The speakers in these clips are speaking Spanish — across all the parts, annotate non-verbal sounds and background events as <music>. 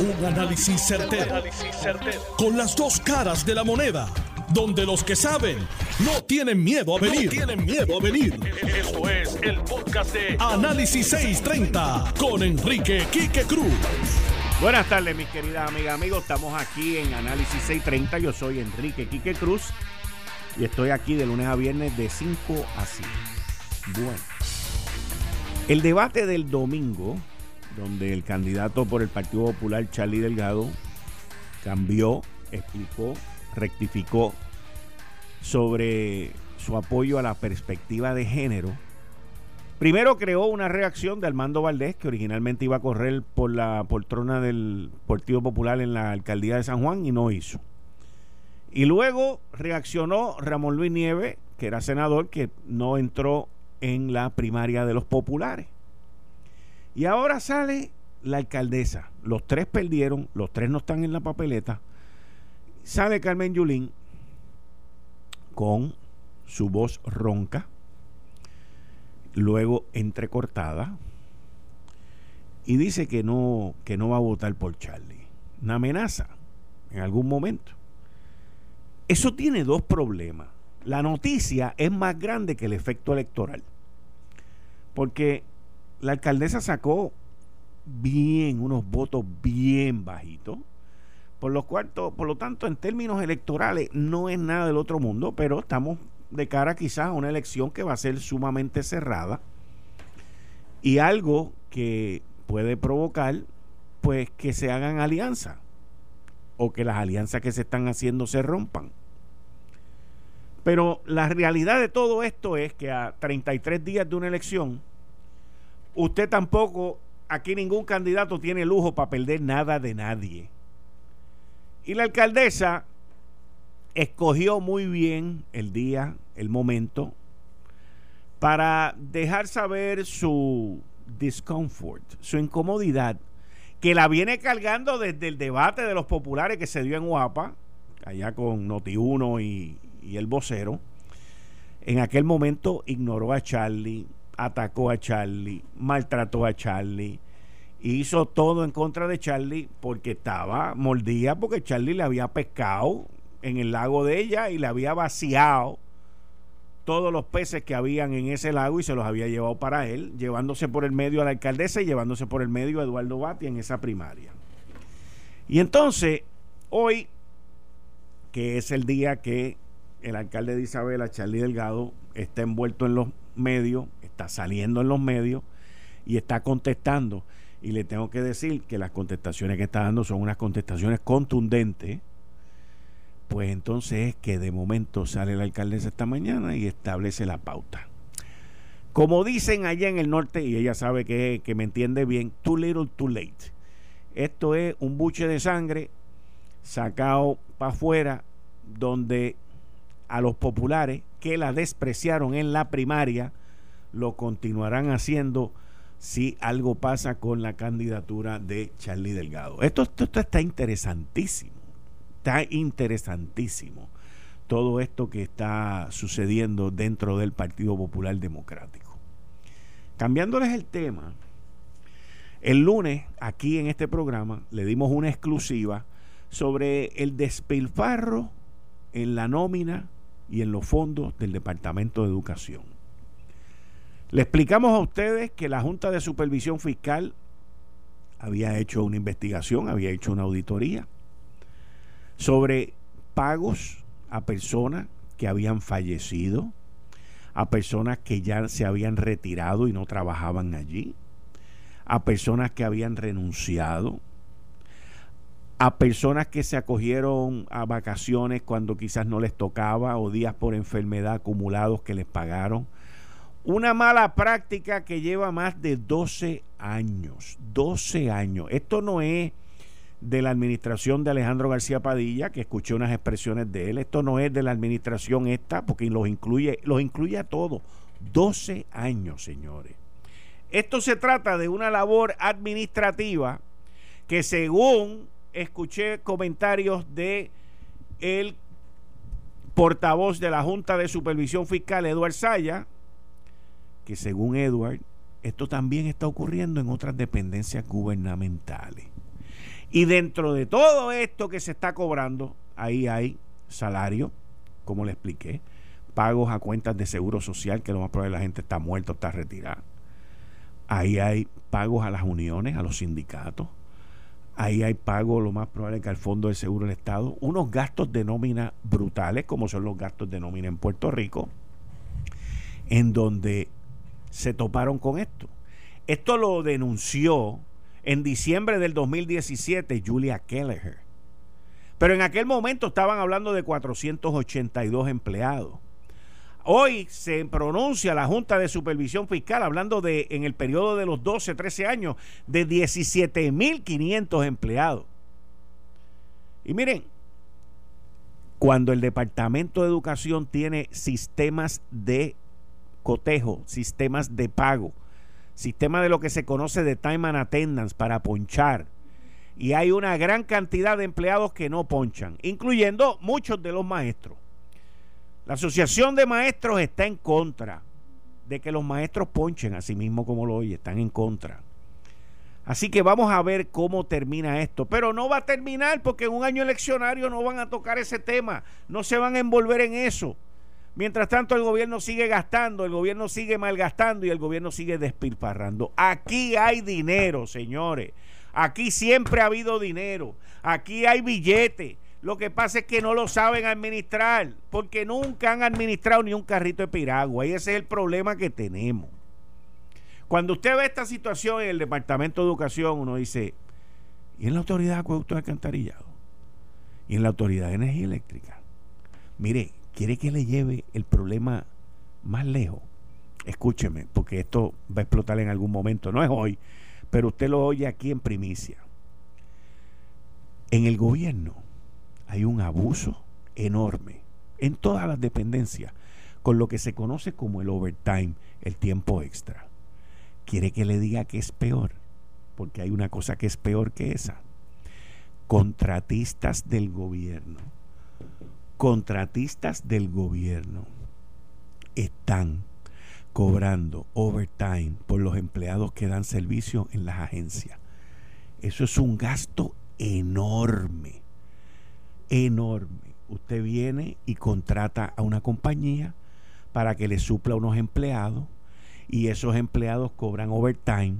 Un análisis certero, Con las dos caras de la moneda. Donde los que saben no tienen miedo a venir. tienen miedo a venir. Esto es el podcast de Análisis 630 con Enrique Quique Cruz. Buenas tardes, mis queridas amigas, amigos. Estamos aquí en Análisis 630. Yo soy Enrique Quique Cruz y estoy aquí de lunes a viernes de 5 a 7. Bueno, el debate del domingo donde el candidato por el Partido Popular, Charlie Delgado, cambió, explicó, rectificó sobre su apoyo a la perspectiva de género. Primero creó una reacción de Armando Valdés, que originalmente iba a correr por la poltrona del Partido Popular en la alcaldía de San Juan y no hizo. Y luego reaccionó Ramón Luis Nieves, que era senador, que no entró en la primaria de los populares. Y ahora sale la alcaldesa. Los tres perdieron, los tres no están en la papeleta. Sale Carmen Yulín con su voz ronca, luego entrecortada, y dice que no, que no va a votar por Charlie. Una amenaza en algún momento. Eso tiene dos problemas. La noticia es más grande que el efecto electoral. Porque la alcaldesa sacó bien, unos votos bien bajitos. Por lo, cuarto, por lo tanto, en términos electorales, no es nada del otro mundo, pero estamos de cara quizás a una elección que va a ser sumamente cerrada y algo que puede provocar pues que se hagan alianzas o que las alianzas que se están haciendo se rompan. Pero la realidad de todo esto es que a 33 días de una elección, Usted tampoco, aquí ningún candidato tiene lujo para perder nada de nadie. Y la alcaldesa escogió muy bien el día, el momento, para dejar saber su discomfort, su incomodidad, que la viene cargando desde el debate de los populares que se dio en Guapa, allá con Noti1 y, y el vocero. En aquel momento ignoró a Charlie, atacó a Charlie, maltrató a Charlie, hizo todo en contra de Charlie porque estaba mordida porque Charlie le había pescado en el lago de ella y le había vaciado todos los peces que habían en ese lago y se los había llevado para él, llevándose por el medio a la alcaldesa y llevándose por el medio a Eduardo Bati en esa primaria. Y entonces, hoy, que es el día que el alcalde de Isabela, Charlie Delgado, está envuelto en los medios, está saliendo en los medios y está contestando. Y le tengo que decir que las contestaciones que está dando son unas contestaciones contundentes. Pues entonces es que de momento sale la alcaldesa esta mañana y establece la pauta. Como dicen allá en el norte, y ella sabe que, que me entiende bien, too little, too late. Esto es un buche de sangre sacado para afuera, donde a los populares que la despreciaron en la primaria, lo continuarán haciendo si algo pasa con la candidatura de Charlie Delgado. Esto, esto, está interesantísimo, está interesantísimo todo esto que está sucediendo dentro del Partido Popular Democrático. Cambiándoles el tema, el lunes aquí en este programa le dimos una exclusiva sobre el despilfarro en la nómina y en los fondos del Departamento de Educación. Le explicamos a ustedes que la Junta de Supervisión Fiscal había hecho una investigación, había hecho una auditoría sobre pagos a personas que habían fallecido, a personas que ya se habían retirado y no trabajaban allí, a personas que habían renunciado, a personas que se acogieron a vacaciones cuando quizás no les tocaba o días por enfermedad acumulados que les pagaron. Una mala práctica que lleva más de 12 años. 12 años. Esto no es de la administración de Alejandro García Padilla, que escuché unas expresiones de él. Esto no es de la administración esta, porque los incluye, los incluye a todos. 12 años, señores. Esto se trata de una labor administrativa que según escuché comentarios de el portavoz de la Junta de Supervisión Fiscal, Eduard Saya, que según Edward, esto también está ocurriendo en otras dependencias gubernamentales. Y dentro de todo esto que se está cobrando, ahí hay salario, como le expliqué, pagos a cuentas de seguro social, que lo más probable la gente está muerta o está retirada. Ahí hay pagos a las uniones, a los sindicatos. Ahí hay pagos, lo más probable que al Fondo del Seguro del Estado. Unos gastos de nómina brutales, como son los gastos de nómina en Puerto Rico, en donde se toparon con esto. Esto lo denunció en diciembre del 2017 Julia Kelleher. Pero en aquel momento estaban hablando de 482 empleados. Hoy se pronuncia la Junta de Supervisión Fiscal hablando de, en el periodo de los 12, 13 años, de 17.500 empleados. Y miren, cuando el Departamento de Educación tiene sistemas de cotejo, sistemas de pago, sistema de lo que se conoce de time and attendance para ponchar. Y hay una gran cantidad de empleados que no ponchan, incluyendo muchos de los maestros. La Asociación de Maestros está en contra de que los maestros ponchen, así mismo como lo oye, están en contra. Así que vamos a ver cómo termina esto. Pero no va a terminar porque en un año eleccionario no van a tocar ese tema, no se van a envolver en eso. Mientras tanto, el gobierno sigue gastando, el gobierno sigue malgastando y el gobierno sigue despilfarrando. Aquí hay dinero, señores. Aquí siempre ha habido dinero. Aquí hay billetes. Lo que pasa es que no lo saben administrar, porque nunca han administrado ni un carrito de piragua. Y ese es el problema que tenemos. Cuando usted ve esta situación en el Departamento de Educación, uno dice, ¿y en la Autoridad de Acueducto de Alcantarillado? ¿Y en la Autoridad de Energía Eléctrica? Mire, quiere que le lleve el problema más lejos, escúcheme, porque esto va a explotar en algún momento, no es hoy, pero usted lo oye aquí en primicia. En el gobierno hay un abuso enorme en todas las dependencias con lo que se conoce como el overtime, el tiempo extra. ¿Quiere que le diga que es peor? Porque hay una cosa que es peor que esa. Contratistas del gobierno contratistas del gobierno están cobrando overtime por los empleados que dan servicio en las agencias. Eso es un gasto enorme, enorme. Usted viene y contrata a una compañía para que le supla unos empleados y esos empleados cobran overtime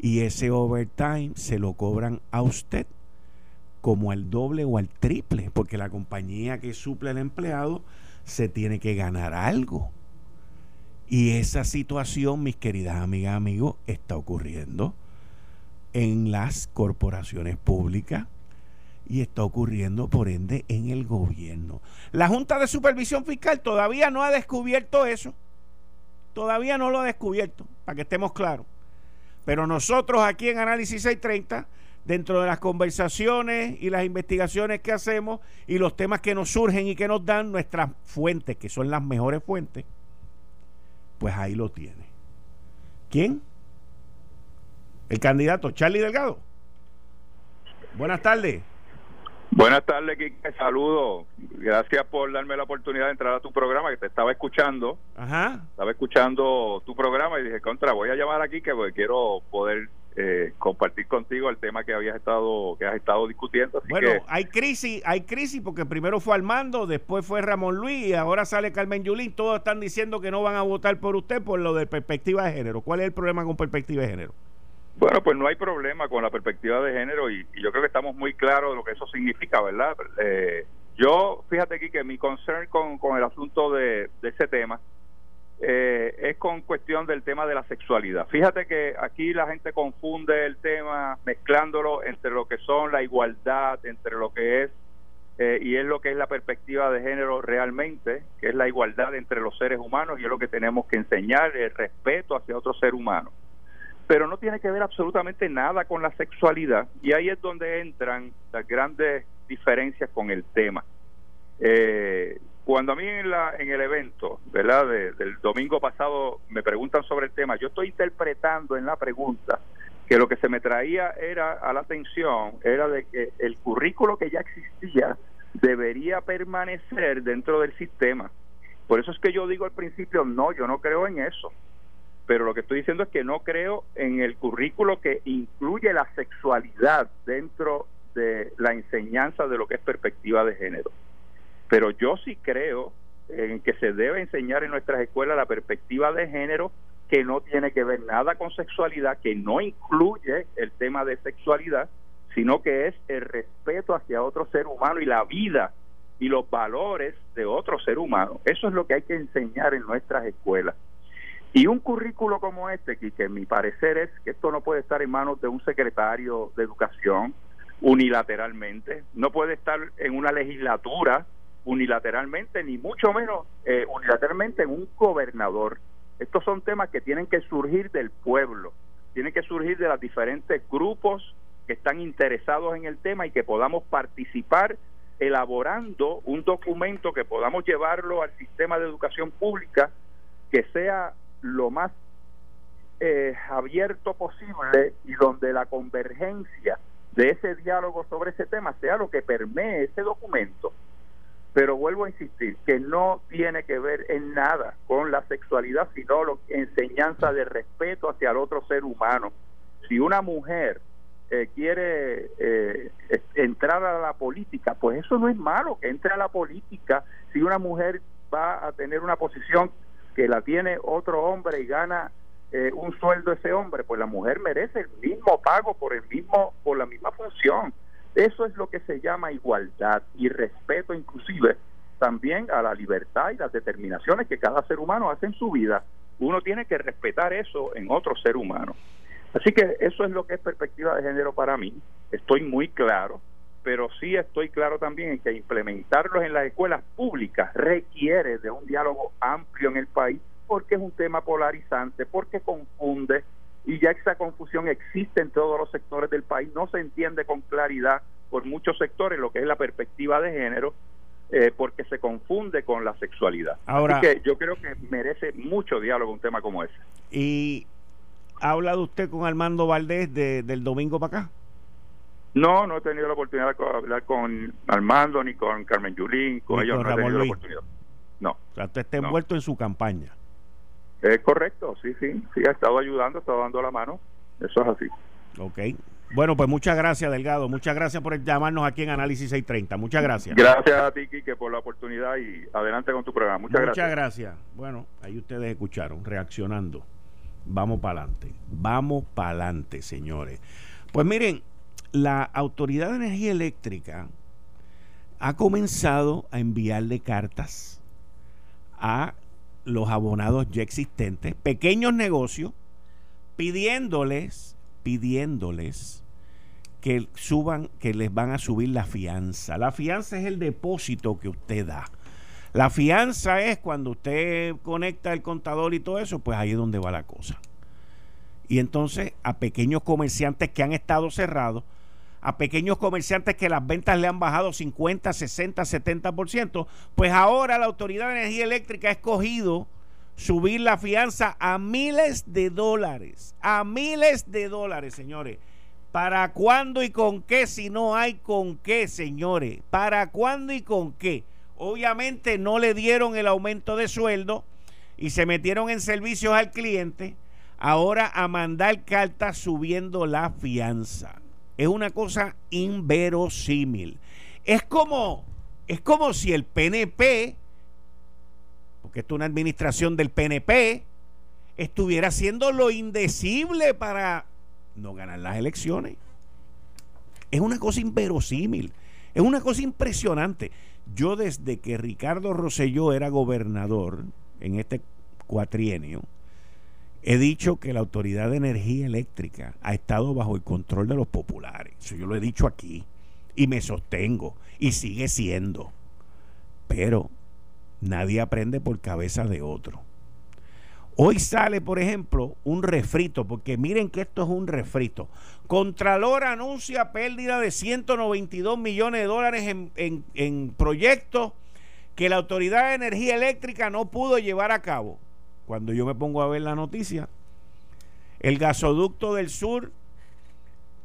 y ese overtime se lo cobran a usted como al doble o al triple, porque la compañía que suple al empleado se tiene que ganar algo. Y esa situación, mis queridas amigas, amigos, está ocurriendo en las corporaciones públicas y está ocurriendo, por ende, en el gobierno. La Junta de Supervisión Fiscal todavía no ha descubierto eso. Todavía no lo ha descubierto, para que estemos claros. Pero nosotros aquí en Análisis 630 dentro de las conversaciones y las investigaciones que hacemos y los temas que nos surgen y que nos dan nuestras fuentes, que son las mejores fuentes, pues ahí lo tiene. ¿Quién? El candidato Charlie Delgado. Buenas tardes. Buenas tardes, Kike. Saludos. Gracias por darme la oportunidad de entrar a tu programa, que te estaba escuchando. Ajá. Estaba escuchando tu programa y dije, contra, voy a llamar aquí que quiero poder eh, compartir contigo el tema que habías estado que has estado discutiendo. bueno, hay crisis, hay crisis porque primero fue Armando, después fue Ramón Luis y ahora sale Carmen Yulín. Todos están diciendo que no van a votar por usted por lo de perspectiva de género. ¿Cuál es el problema con perspectiva de género? Bueno, pues no hay problema con la perspectiva de género y, yo creo que estamos muy claros de lo que eso significa, ¿verdad? Eh, yo, fíjate aquí que mi concern con, con el asunto de, de ese tema eh, es con cuestión del tema de la sexualidad. Fíjate que aquí la gente confunde el tema mezclándolo entre lo que son la igualdad, entre lo que es eh, y es lo que es la perspectiva de género realmente, que es la igualdad entre los seres humanos y es lo que tenemos que enseñar, el respeto hacia otro ser humano. Pero no tiene que ver absolutamente nada con la sexualidad y ahí es donde entran las grandes diferencias con el tema. Eh, cuando a mí en, la, en el evento, ¿verdad? del domingo pasado me preguntan sobre el tema, yo estoy interpretando en la pregunta que lo que se me traía era a la atención era de que el currículo que ya existía debería permanecer dentro del sistema. Por eso es que yo digo al principio, no, yo no creo en eso. pero lo que estoy diciendo es que no creo en el currículo que incluye la sexualidad dentro de la enseñanza de lo que es perspectiva de género. Pero yo sí creo en que se debe enseñar en nuestras escuelas la perspectiva de género que no tiene que ver nada con sexualidad, que no incluye el tema de sexualidad, sino que es el respeto hacia otro ser humano y la vida y los valores de otro ser humano. Eso es lo que hay que enseñar en nuestras escuelas. Y un currículo como este, que, mi parecer es que esto no puede estar en manos de un secretario de educación unilateralmente, no puede estar en una legislatura unilateralmente, ni mucho menos eh, unilateralmente en un gobernador. Estos son temas que tienen que surgir del pueblo, tienen que surgir de los diferentes grupos que están interesados en el tema y que podamos participar elaborando un documento que podamos llevarlo al sistema de educación pública que sea lo más eh, abierto posible y donde la convergencia de ese diálogo sobre ese tema sea lo que permee ese documento. Pero vuelvo a insistir que no tiene que ver en nada con la sexualidad, sino la enseñanza de respeto hacia el otro ser humano. Si una mujer eh, quiere eh, entrar a la política, pues eso no es malo que entre a la política. Si una mujer va a tener una posición que la tiene otro hombre y gana eh, un sueldo ese hombre, pues la mujer merece el mismo pago por el mismo por la misma función. Eso es lo que se llama igualdad y respeto inclusive también a la libertad y las determinaciones que cada ser humano hace en su vida. Uno tiene que respetar eso en otro ser humano. Así que eso es lo que es perspectiva de género para mí. Estoy muy claro pero sí estoy claro también en que implementarlos en las escuelas públicas requiere de un diálogo amplio en el país porque es un tema polarizante, porque confunde y ya esa confusión existe en todos los sectores del país, no se entiende con claridad por muchos sectores lo que es la perspectiva de género, eh, porque se confunde con la sexualidad. Ahora, Así que yo creo que merece mucho diálogo un tema como ese. ¿Y ha hablado usted con Armando Valdés del domingo para acá? No, no he tenido la oportunidad de hablar con Armando ni con Carmen Yulín, con ellos no he tenido la oportunidad. No. O sea, usted está envuelto en su campaña. Es correcto, sí, sí, sí, ha estado ayudando, ha estado dando la mano, eso es así. Ok. Bueno, pues muchas gracias, Delgado. Muchas gracias por llamarnos aquí en Análisis 630. Muchas gracias. Gracias a ti, Quique, por la oportunidad y adelante con tu programa. Muchas, gracias. Muchas gracias. Bueno, ahí ustedes escucharon, reaccionando. Vamos para adelante. Vamos para adelante, señores. Pues miren, la Autoridad de Energía Eléctrica ha comenzado a enviarle cartas a los abonados ya existentes, pequeños negocios, pidiéndoles, pidiéndoles que suban, que les van a subir la fianza. La fianza es el depósito que usted da. La fianza es cuando usted conecta el contador y todo eso, pues ahí es donde va la cosa. Y entonces a pequeños comerciantes que han estado cerrados, a pequeños comerciantes que las ventas le han bajado 50, 60, 70%, pues ahora la Autoridad de Energía Eléctrica ha escogido subir la fianza a miles de dólares, a miles de dólares, señores. ¿Para cuándo y con qué si no hay con qué, señores? ¿Para cuándo y con qué? Obviamente no le dieron el aumento de sueldo y se metieron en servicios al cliente, ahora a mandar cartas subiendo la fianza es una cosa inverosímil. Es como, es como si el PNP, porque esto es una administración del PNP, estuviera haciendo lo indecible para no ganar las elecciones. Es una cosa inverosímil, es una cosa impresionante. Yo desde que Ricardo Rosselló era gobernador en este cuatrienio, He dicho que la Autoridad de Energía Eléctrica ha estado bajo el control de los populares. Eso yo lo he dicho aquí. Y me sostengo. Y sigue siendo. Pero nadie aprende por cabeza de otro. Hoy sale, por ejemplo, un refrito, porque miren que esto es un refrito. Contralor anuncia pérdida de 192 millones de dólares en, en, en proyectos que la Autoridad de Energía Eléctrica no pudo llevar a cabo cuando yo me pongo a ver la noticia, el gasoducto del sur,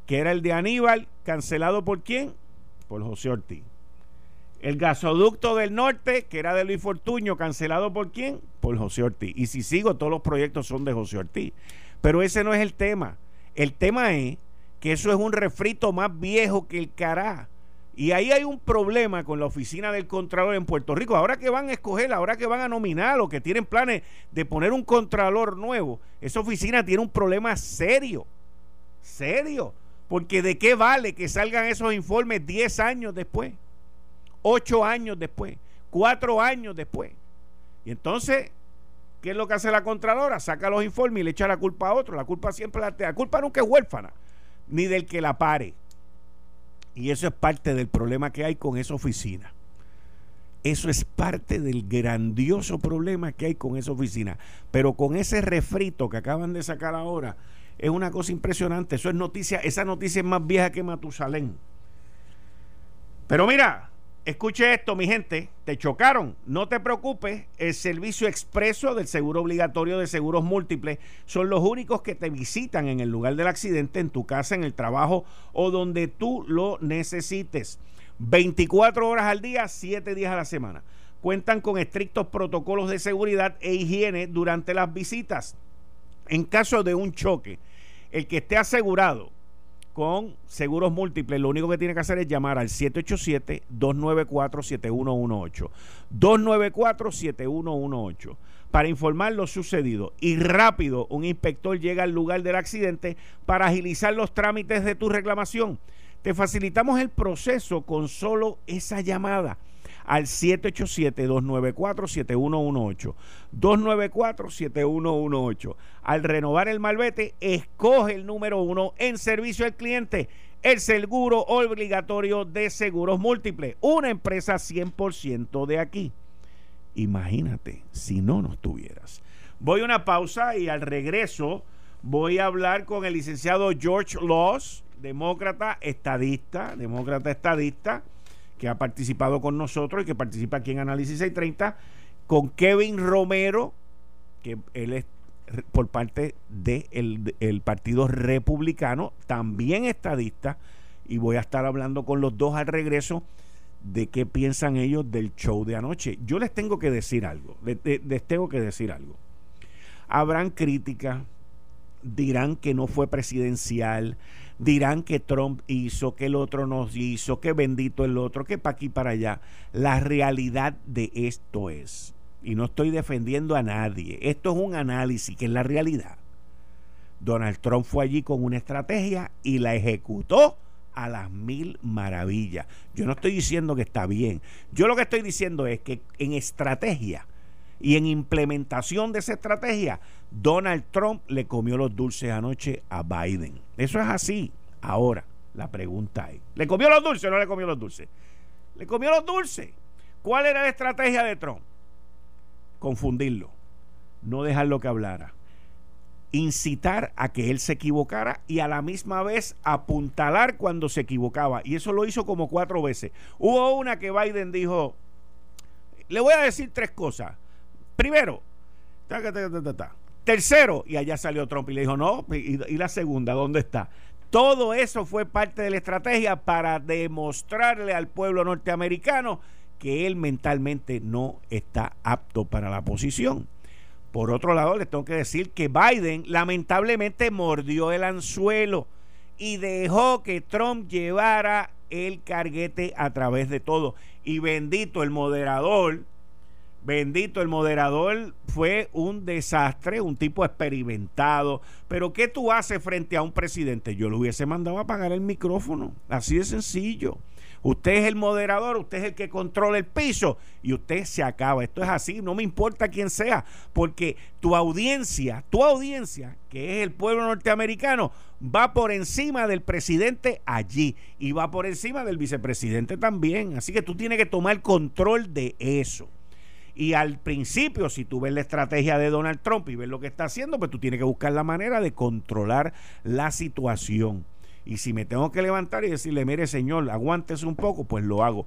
que era el de Aníbal, cancelado por quién? Por José Ortiz. El gasoducto del norte, que era de Luis Fortuño, cancelado por quién? Por José Ortiz. Y si sigo, todos los proyectos son de José Ortiz. Pero ese no es el tema. El tema es que eso es un refrito más viejo que el cará. Y ahí hay un problema con la oficina del Contralor en Puerto Rico. Ahora que van a escoger, ahora que van a nominar o que tienen planes de poner un Contralor nuevo, esa oficina tiene un problema serio. Serio. Porque de qué vale que salgan esos informes 10 años después, 8 años después, 4 años después. Y entonces, ¿qué es lo que hace la Contralora? Saca los informes y le echa la culpa a otro. La culpa siempre la, la culpa nunca es huérfana, ni del que la pare. Y eso es parte del problema que hay con esa oficina. Eso es parte del grandioso problema que hay con esa oficina. Pero con ese refrito que acaban de sacar ahora, es una cosa impresionante. Eso es noticia, esa noticia es más vieja que Matusalén. Pero mira, Escuche esto, mi gente, te chocaron. No te preocupes, el servicio expreso del seguro obligatorio de seguros múltiples son los únicos que te visitan en el lugar del accidente, en tu casa, en el trabajo o donde tú lo necesites. 24 horas al día, 7 días a la semana. Cuentan con estrictos protocolos de seguridad e higiene durante las visitas. En caso de un choque, el que esté asegurado con seguros múltiples, lo único que tiene que hacer es llamar al 787-294-7118. 294-7118 para informar lo sucedido. Y rápido, un inspector llega al lugar del accidente para agilizar los trámites de tu reclamación. Te facilitamos el proceso con solo esa llamada al 787-294-7118. 294-7118. Al renovar el malvete, escoge el número uno en servicio al cliente. El seguro obligatorio de seguros múltiples. Una empresa 100% de aquí. Imagínate si no nos tuvieras. Voy a una pausa y al regreso voy a hablar con el licenciado George Laws, demócrata estadista, demócrata estadista que ha participado con nosotros y que participa aquí en Análisis 630, con Kevin Romero, que él es por parte del el Partido Republicano, también estadista, y voy a estar hablando con los dos al regreso de qué piensan ellos del show de anoche. Yo les tengo que decir algo, les, les tengo que decir algo. Habrán críticas, dirán que no fue presidencial, dirán que Trump hizo, que el otro nos hizo, que bendito el otro, que para aquí para allá. La realidad de esto es, y no estoy defendiendo a nadie, esto es un análisis que es la realidad. Donald Trump fue allí con una estrategia y la ejecutó a las mil maravillas. Yo no estoy diciendo que está bien. Yo lo que estoy diciendo es que en estrategia y en implementación de esa estrategia, Donald Trump le comió los dulces anoche a Biden. Eso es así. Ahora, la pregunta es, ¿le comió los dulces o no le comió los dulces? Le comió los dulces. ¿Cuál era la estrategia de Trump? Confundirlo, no dejarlo que hablara, incitar a que él se equivocara y a la misma vez apuntalar cuando se equivocaba. Y eso lo hizo como cuatro veces. Hubo una que Biden dijo, le voy a decir tres cosas. Primero, tercero, y allá salió Trump y le dijo, no, y, la segunda, ¿dónde está? Todo eso fue parte de la estrategia para demostrarle al pueblo norteamericano que él mentalmente no está apto para la posición. Por otro lado, les tengo que decir que Biden lamentablemente mordió el anzuelo y dejó que Trump llevara el carguete a través de todo. Y bendito el moderador Bendito, el moderador fue un desastre, un tipo experimentado. Pero ¿qué tú haces frente a un presidente? Yo lo hubiese mandado a apagar el micrófono. Así de sencillo. Usted es el moderador, usted es el que controla el piso y usted se acaba. Esto es así, no me importa quién sea, porque tu audiencia, tu audiencia, que es el pueblo norteamericano, va por encima del presidente allí y va por encima del vicepresidente también. Así que tú tienes que tomar control de eso. Y al principio, si tú ves la estrategia de Donald Trump y ves lo que está haciendo, pues tú tienes que buscar la manera de controlar la situación. Y si me tengo que levantar y decirle, mire señor, aguántese un poco, pues lo hago.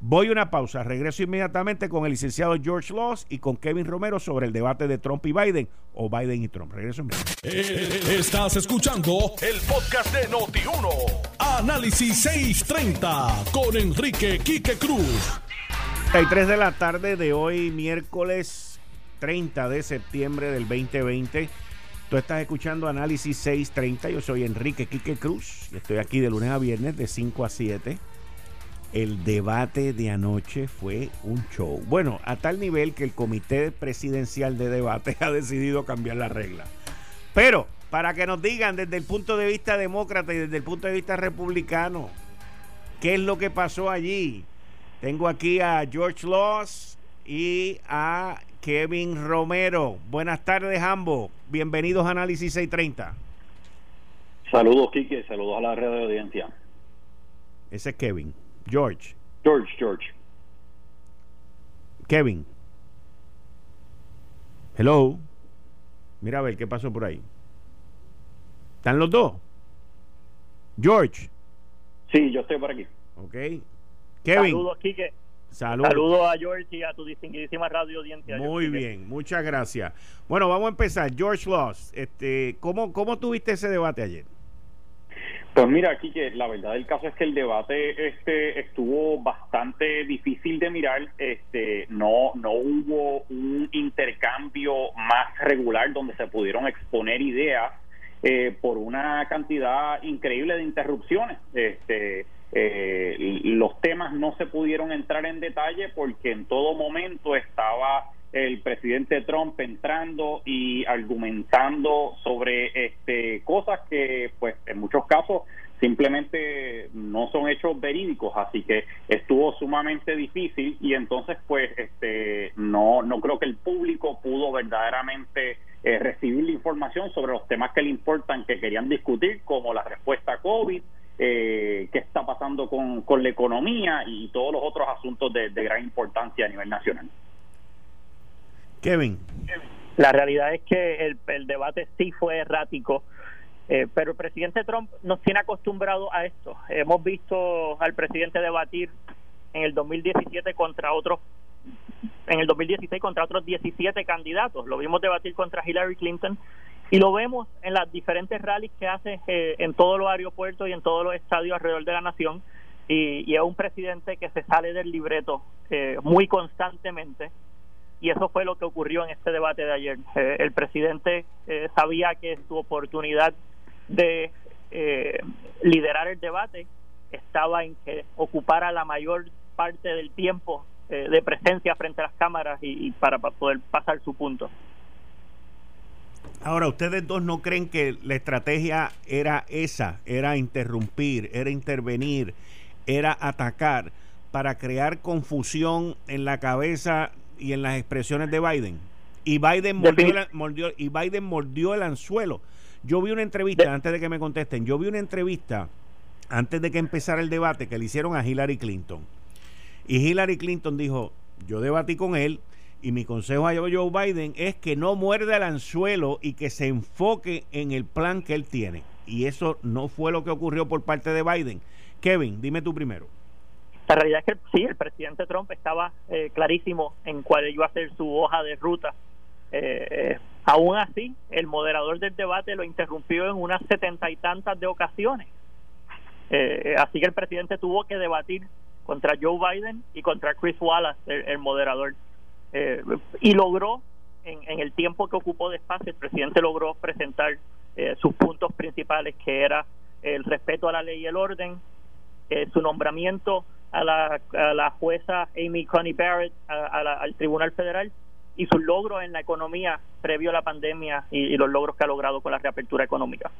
Voy a una pausa, regreso inmediatamente con el licenciado George Loss y con Kevin Romero sobre el debate de Trump y Biden o Biden y Trump. Regreso inmediatamente. Eh, estás escuchando el podcast de Noti1. Análisis 630 con Enrique Quique Cruz. 3 de la tarde de hoy, miércoles 30 de septiembre del 2020. Tú estás escuchando Análisis 630. Yo soy Enrique Quique Cruz y estoy aquí de lunes a viernes de 5 a 7 el debate de anoche fue un show. Bueno, a tal nivel que el Comité Presidencial de Debate <laughs> ha decidido cambiar la regla. Pero, para que nos digan desde el punto de vista demócrata y desde el punto de vista republicano, ¿qué es lo que pasó allí? Tengo aquí a George Loss y a Kevin Romero. Buenas tardes, ambos. Bienvenidos a Análisis 630. Saludos, Quique. Saludos a la red de audiencia. Ese es Kevin. George. George, George. Kevin. Hello. Mira a ver qué pasó por ahí. ¿Están los dos? George. Sí, yo estoy por aquí. Ok. Kevin. Saludos, Kike. Saludos. Saludos a George y a tu distinguidísima radio audiencia. Muy bien, muchas gracias. Bueno, vamos a empezar. George Loss, este, ¿cómo, ¿cómo tuviste ese debate ayer? Pues mira, aquí que la verdad del caso es que el debate este estuvo bastante difícil de mirar, este no no hubo un intercambio más regular donde se pudieron exponer ideas eh, por una cantidad increíble de interrupciones. Este eh, los temas no se pudieron entrar en detalle porque en todo momento estaba el presidente Trump entrando y argumentando sobre este cosas que pues en muchos casos simplemente no son hechos verídicos así que estuvo sumamente difícil y entonces pues este no no creo que el público pudo verdaderamente eh, recibir la información sobre los temas que le importan que querían discutir como la respuesta a COVID eh, qué está pasando con, con la economía y todos los otros asuntos de gran importancia a nivel nacional. Kevin. La realidad es que el, debate sí fue errático, eh, pero el presidente Trump nos tiene acostumbrado a esto. Hemos visto al presidente debatir en el 2017 contra otros, en el 2016 contra otros 17 candidatos. Lo vimos debatir contra Hillary Clinton y lo vemos en las diferentes rallies que hace eh, en todos los aeropuertos y en todos los estadios alrededor de la nación. Y, es un presidente que se sale del libreto eh, muy constantemente y eso fue lo que ocurrió en este debate de ayer. Eh, el presidente eh, sabía que su oportunidad de eh, liderar el debate estaba en que ocupara la mayor parte del tiempo de presencia frente a las cámaras y, para, poder pasar su punto. Ahora, ¿ustedes dos no creen que la estrategia era esa? Era interrumpir, era intervenir, era atacar para crear confusión en la cabeza y en las expresiones de Biden. Y Biden mordió, y Biden mordió el anzuelo. Yo vi una entrevista, antes de que me contesten, yo vi una entrevista antes de que empezara el debate que le hicieron a Hillary Clinton. Y Hillary Clinton dijo, yo debatí con él y mi consejo a Joe Biden es que no muerda el anzuelo y que se enfoque en el plan que él tiene. Y eso no fue lo que ocurrió por parte de Biden. Kevin, dime tú primero. La realidad es que sí, el presidente Trump estaba eh, clarísimo en cuál iba a ser su hoja de ruta. Eh, eh, aún así, el moderador del debate lo interrumpió en unas setenta y tantas de ocasiones. así que el presidente tuvo que debatir contra Joe Biden y contra Chris Wallace, el, moderador. Y logró, en, en, el tiempo que ocupó de espacio, el presidente logró presentar sus puntos principales, que era el respeto a la ley y el orden, su nombramiento a la, a la jueza Amy Coney Barrett al Tribunal Federal y sus logros en la economía previo a la pandemia y, los logros que ha logrado con la reapertura económica.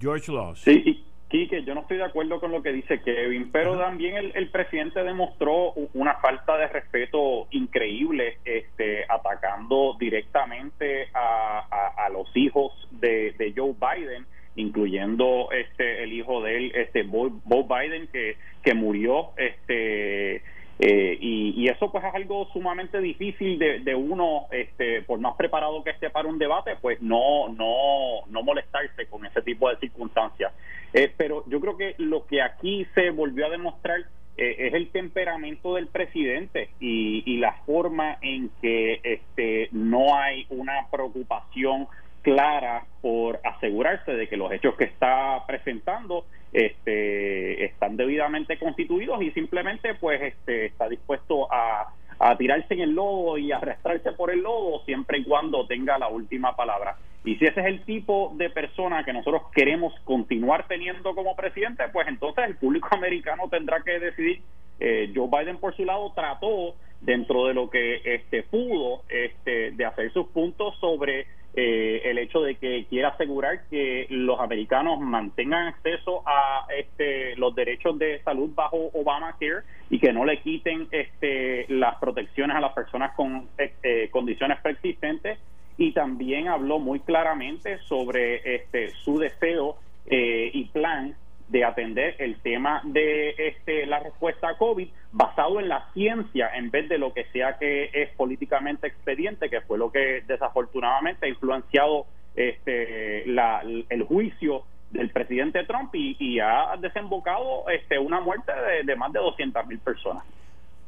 George Laws. Sí, Quique, yo no estoy de acuerdo con lo que dice Kevin, pero también el, presidente demostró una falta de respeto increíble, este, atacando directamente a, a, los hijos de, de Joe Biden incluyendo este el hijo de él este Bob, Biden que que murió este eh, y, eso pues es algo sumamente difícil de, uno este por más preparado que esté para un debate pues no no no molestarse con ese tipo de circunstancias. Eh, pero yo creo que lo que aquí se volvió a demostrar eh, es el temperamento del presidente y, y, la forma en que este no hay una preocupación clara por asegurarse de que los hechos que está presentando este, están debidamente constituidos y simplemente pues este, está dispuesto a, tirarse en el lodo y arrastrarse por el lodo siempre y cuando tenga la última palabra. Y si ese es el tipo de persona que nosotros queremos continuar teniendo como presidente, pues entonces el público <laughs> americano tendrá que decidir. Eh, Joe Biden por su lado trató dentro de lo que este pudo este, de hacer sus puntos sobre eh, el hecho de que quiera asegurar que los americanos mantengan acceso a este, los derechos de salud bajo Obamacare y que no le quiten este, las protecciones a las personas con eh, condiciones preexistentes. Y también habló muy claramente sobre este, su deseo eh, y plan de atender el tema de este, la respuesta a COVID basado en la ciencia en vez de lo que sea que es políticamente expediente, que fue lo que desafortunadamente ha influenciado este, la, el juicio del presidente Trump y, ha desembocado este, una muerte de, de más de 200 mil personas.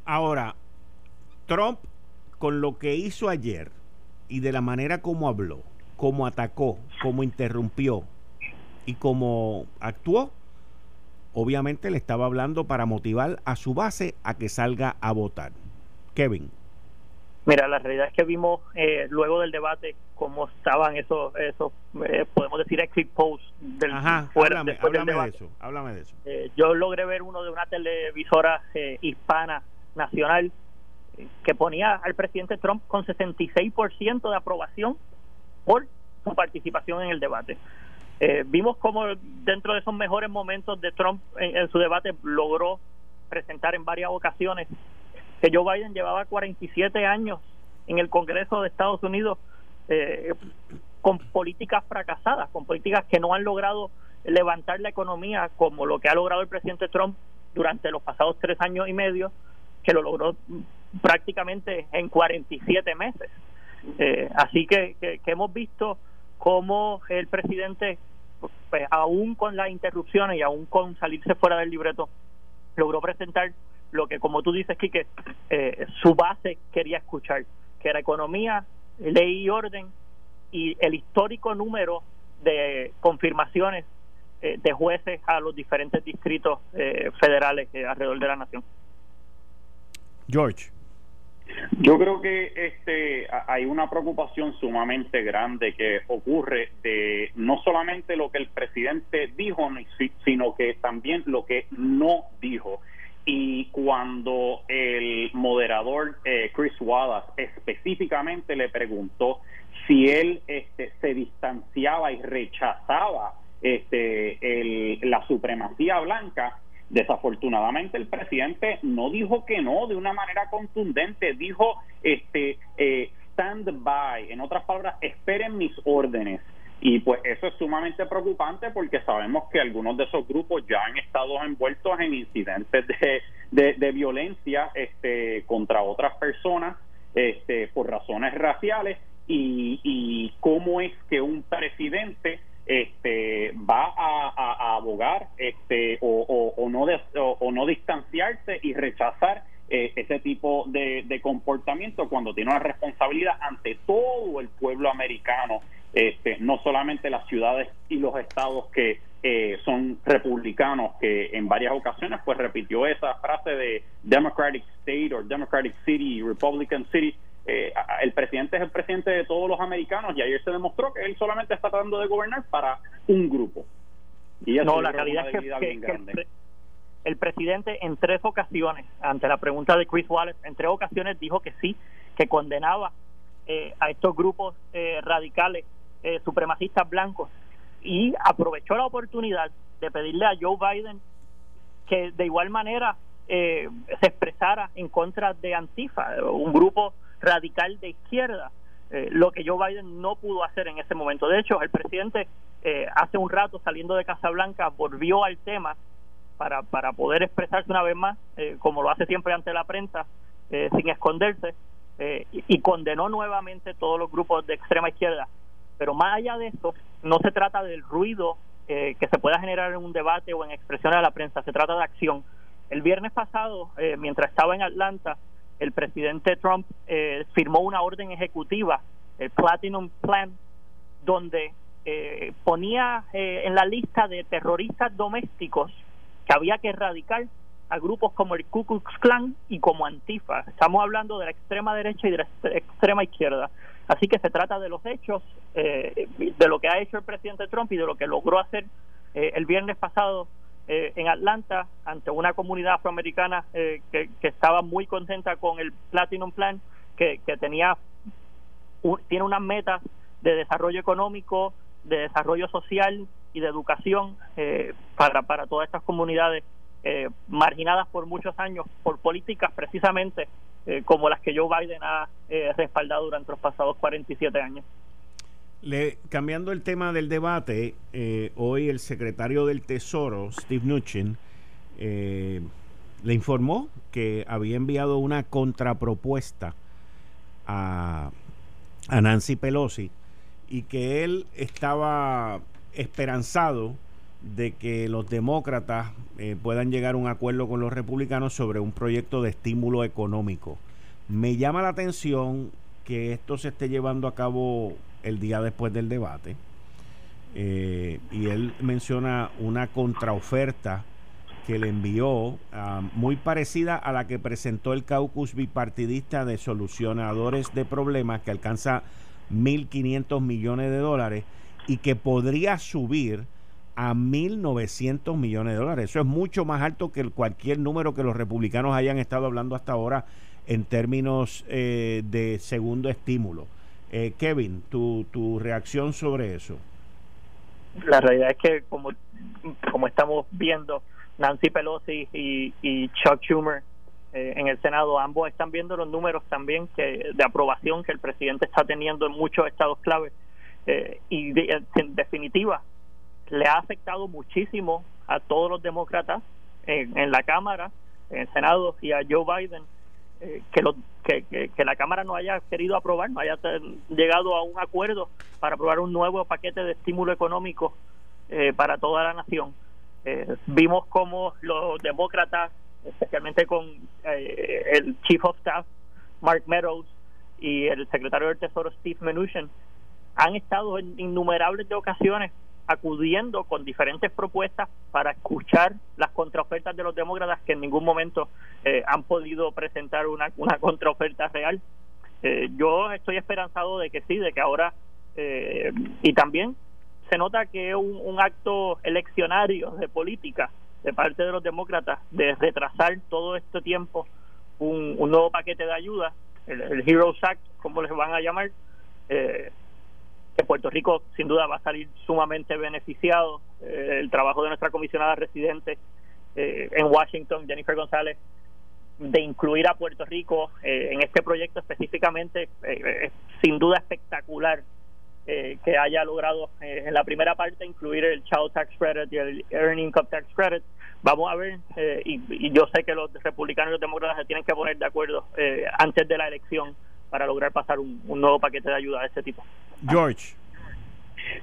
Ahora, Trump, con lo que hizo ayer y de la manera como habló, como atacó, como interrumpió y como actuó, obviamente le estaba hablando para motivar a su base a que salga a votar. Kevin. Mira, la realidad es que vimos eh, luego del debate cómo estaban esos, esos eh, podemos decir, exit posts del Ajá, háblame, de eso, háblame de eso. Eh, yo logré ver uno de una televisora hispana nacional que ponía al presidente Trump con 66% de aprobación por su participación en el debate. Eh, vimos cómo dentro de esos mejores momentos de Trump en, su debate logró presentar en varias ocasiones que Joe Biden llevaba 47 años en el Congreso de Estados Unidos eh, con políticas fracasadas, con políticas que no han logrado levantar la economía como lo que ha logrado el presidente Trump durante los pasados tres años y medio, que lo logró prácticamente en 47 meses. Eh, así que, que hemos visto cómo el presidente, pues aún con las interrupciones y aún con salirse fuera del libreto, logró presentar lo que, como tú dices, Quique, eh, su base quería escuchar, que era economía, ley y orden y el histórico número de confirmaciones eh, de jueces a los diferentes distritos eh, federales alrededor de la nación. George. Yo creo que este hay una preocupación sumamente grande que ocurre de no solamente lo que el presidente dijo, sino que también lo que no dijo. Y cuando el moderador eh, Chris Wallace específicamente le preguntó si él este, se distanciaba y rechazaba este, el, la supremacía blanca, Desafortunadamente el presidente no dijo que no de una manera contundente, dijo este eh, stand by, en otras palabras, esperen mis órdenes. Y pues eso es sumamente preocupante porque sabemos que algunos de esos grupos ya han estado envueltos en incidentes de, de, violencia este, contra otras personas este, por razones raciales. Y, y cómo es que un presidente este va a, abogar este o, no no distanciarse y rechazar eh, ese tipo de, de, comportamiento cuando tiene una responsabilidad ante todo el pueblo americano este no solamente las ciudades y los estados que eh, son republicanos que en varias ocasiones pues repitió esa frase de Democratic State o Democratic City Republican City eh, el presidente es el presidente de todos los americanos y ayer se demostró que él solamente está tratando de gobernar para un grupo. Y no, la realidad es que, el, presidente en tres ocasiones, ante la pregunta de Chris Wallace, en tres ocasiones dijo que sí, que condenaba eh, a estos grupos eh, radicales supremacistas blancos y aprovechó la oportunidad de pedirle a Joe Biden que de igual manera se expresara en contra de Antifa, un grupo radical de izquierda, eh, lo que Joe Biden no pudo hacer en ese momento. De hecho, el presidente eh, hace un rato saliendo de Casa Blanca volvió al tema para, para poder expresarse una vez más, eh, como lo hace siempre ante la prensa, sin esconderse, y, y, condenó nuevamente todos los grupos de extrema izquierda. Pero más allá de eso, no se trata del ruido que se pueda generar en un debate o en expresiones a la prensa, se trata de acción. El viernes pasado, eh, mientras estaba en Atlanta, el presidente Trump eh, firmó una orden ejecutiva, el Platinum Plan, donde eh, ponía en la lista de terroristas domésticos que había que erradicar a grupos como el Ku Klux Klan y como Antifa. Estamos hablando de la extrema derecha y de la extrema izquierda. Así que se trata de los hechos, de lo que ha hecho el presidente Trump y de lo que logró hacer el viernes pasado eh, en Atlanta ante una comunidad afroamericana eh, que, estaba muy contenta con el Platinum Plan, que, tenía tiene unas metas de desarrollo económico, de desarrollo social y de educación eh, para, para todas estas comunidades marginadas por muchos años por políticas precisamente como las que Joe Biden ha respaldado durante los pasados 47 años. Le, cambiando el tema del debate, eh, hoy el secretario del Tesoro, Steve Mnuchin, eh, le informó que había enviado una contrapropuesta a, Nancy Pelosi y que él estaba esperanzado de que los demócratas eh, puedan llegar a un acuerdo con los republicanos sobre un proyecto de estímulo económico. Me llama la atención que esto se esté llevando a cabo el día después del debate. Eh, y él menciona una contraoferta que le envió ah, muy parecida a la que presentó el caucus bipartidista de solucionadores de problemas que alcanza 1.500 millones de dólares y que podría subir a 1.900 millones de dólares. Eso es mucho más alto que cualquier número que los republicanos hayan estado hablando hasta ahora en términos eh, de segundo estímulo. Eh, Kevin, tu, tu reacción sobre eso. La realidad es que como, como estamos viendo, Nancy Pelosi y, Chuck Schumer eh, en el Senado, ambos están viendo los números también que de aprobación que el presidente está teniendo en muchos estados clave. Eh, y en definitiva, le ha afectado muchísimo a todos los demócratas en, en la Cámara, en el Senado y a Joe Biden eh, que, lo, que, la Cámara no haya querido aprobar, no haya llegado a un acuerdo para aprobar un nuevo paquete de estímulo económico eh, para toda la nación. Eh, vimos como los demócratas, especialmente con el Chief of Staff, Mark Meadows, y el secretario del Tesoro, Steve Mnuchin, han estado en innumerables de ocasiones acudiendo con diferentes propuestas para escuchar las contraofertas de los demócratas que en ningún momento eh, han podido presentar una, una <laughs> contraoferta real. Eh, yo estoy esperanzado de que sí, de que ahora, eh, y también se nota que es un, acto eleccionario de política de parte de los demócratas de retrasar todo este tiempo un, nuevo paquete de ayuda, el, el Heroes Act, como les van a llamar, eh, que Puerto Rico sin duda va a salir sumamente beneficiado. Eh, el trabajo de nuestra comisionada residente eh, en Washington, Jennifer González, de incluir a Puerto Rico eh, en este proyecto específicamente, es sin duda espectacular que haya logrado en la primera parte incluir el Child Tax Credit y el Earning Income Tax Credit. Vamos a ver, y, yo sé que los republicanos y los demócratas se tienen que poner de acuerdo antes de la elección para lograr pasar un, nuevo paquete de ayuda de este tipo. George.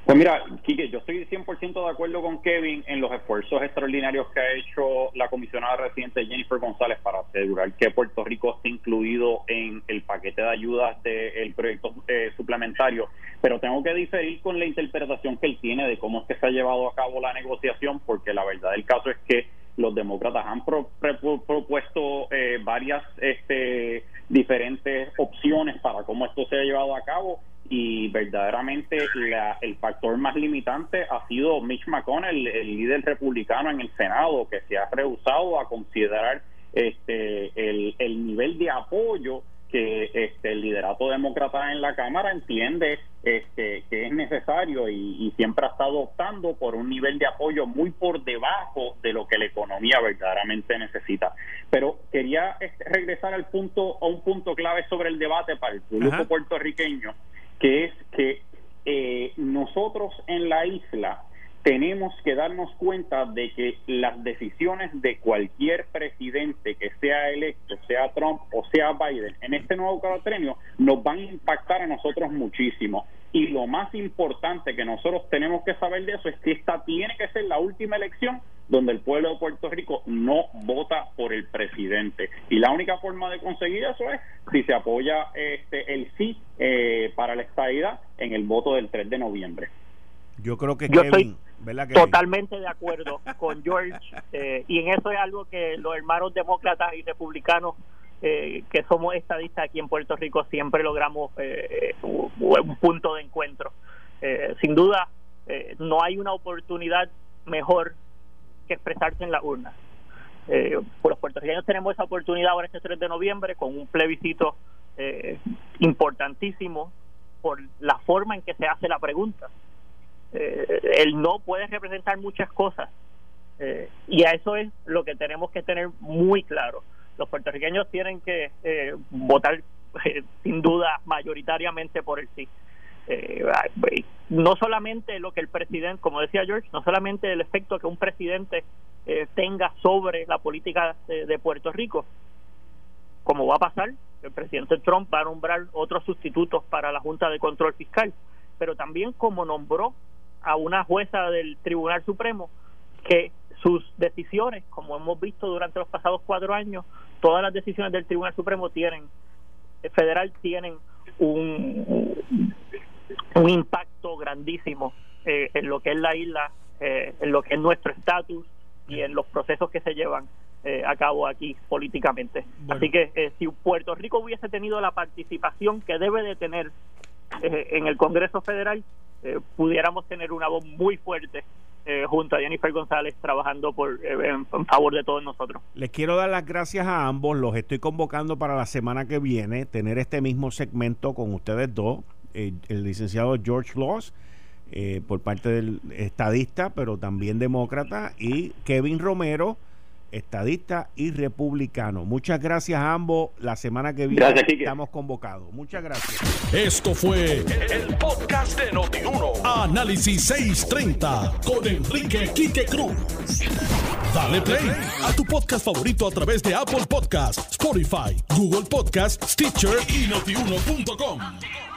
Pues mira, Quique, yo estoy 100% de acuerdo con Kevin en los esfuerzos extraordinarios que ha hecho la comisionada residente Jennifer González para asegurar que Puerto Rico esté incluido en el paquete de ayudas del proyecto eh, suplementario, pero tengo que diferir con la interpretación que él tiene de cómo es que se ha llevado a cabo la negociación, porque la verdad del caso es que los demócratas han propuesto eh, varias este, diferentes opciones para cómo esto se ha llevado a cabo y verdaderamente el factor más limitante ha sido Mitch McConnell, el, líder republicano en el Senado, que se ha rehusado a considerar este el, el nivel de apoyo que este, el liderato demócrata en la Cámara entiende este, que es necesario y, siempre ha estado optando por un nivel de apoyo muy por debajo de lo que la economía verdaderamente necesita. Pero quería este, regresar al punto a un punto clave sobre el debate para el público puertorriqueño, que es que eh, nosotros en la isla tenemos que darnos cuenta de que las decisiones de cualquier presidente que sea electo, sea Trump o sea Biden, en este nuevo cuatrenio nos van a impactar a nosotros muchísimo. Y lo más importante que nosotros tenemos que saber de eso es que esta tiene que ser la última elección donde el pueblo de Puerto Rico no vota por el presidente. Y la única forma de conseguir eso es si se apoya este, el sí eh, para la estadidad en el voto del 3 de noviembre. Yo creo que Yo estoy totalmente de acuerdo con George eh, y en eso es algo que los hermanos demócratas y republicanos eh, que somos estadistas aquí en Puerto Rico siempre logramos eh, un, punto de encuentro. sin duda, no hay una oportunidad mejor que expresarse en la urna. los puertorriqueños tenemos esa oportunidad ahora este 3 de noviembre con un plebiscito importantísimo por la forma en que se hace la pregunta eh, el no puede representar muchas cosas eh, y a eso es lo que tenemos que tener muy claro. Los puertorriqueños tienen que eh, votar <laughs> sin duda mayoritariamente por el sí. no solamente lo que el presidente, como decía George, no solamente el efecto que un presidente tenga sobre la política de Puerto Rico, como va a pasar, el presidente Trump va a nombrar otros sustitutos para la Junta de Control Fiscal, pero también como nombró a una jueza del Tribunal Supremo que sus decisiones, como hemos visto durante los pasados cuatro años, todas las decisiones del Tribunal Supremo tienen, eh, federal tienen un, un impacto grandísimo eh, en lo que es la isla, eh, en lo que es nuestro estatus y en los procesos que se llevan a cabo aquí políticamente. Así que si Puerto Rico hubiese tenido la participación que debe de tener en el Congreso Federal, eh, pudiéramos tener una voz muy fuerte eh, junto a Jennifer González trabajando por eh, en, favor de todos nosotros. Les quiero dar las gracias a ambos, los estoy convocando para la semana que viene, tener este mismo segmento con ustedes dos, el licenciado George Laws, por parte del estadista, pero también demócrata, y Kevin Romero estadista y republicano. Muchas gracias a ambos. La semana que viene estamos convocados. Muchas gracias. Esto fue el, podcast de Notiuno. Análisis 630 con Enrique Quique Cruz. Dale play a tu podcast favorito a través de Apple Podcasts, Spotify, Google Podcasts, Stitcher y notiuno.com.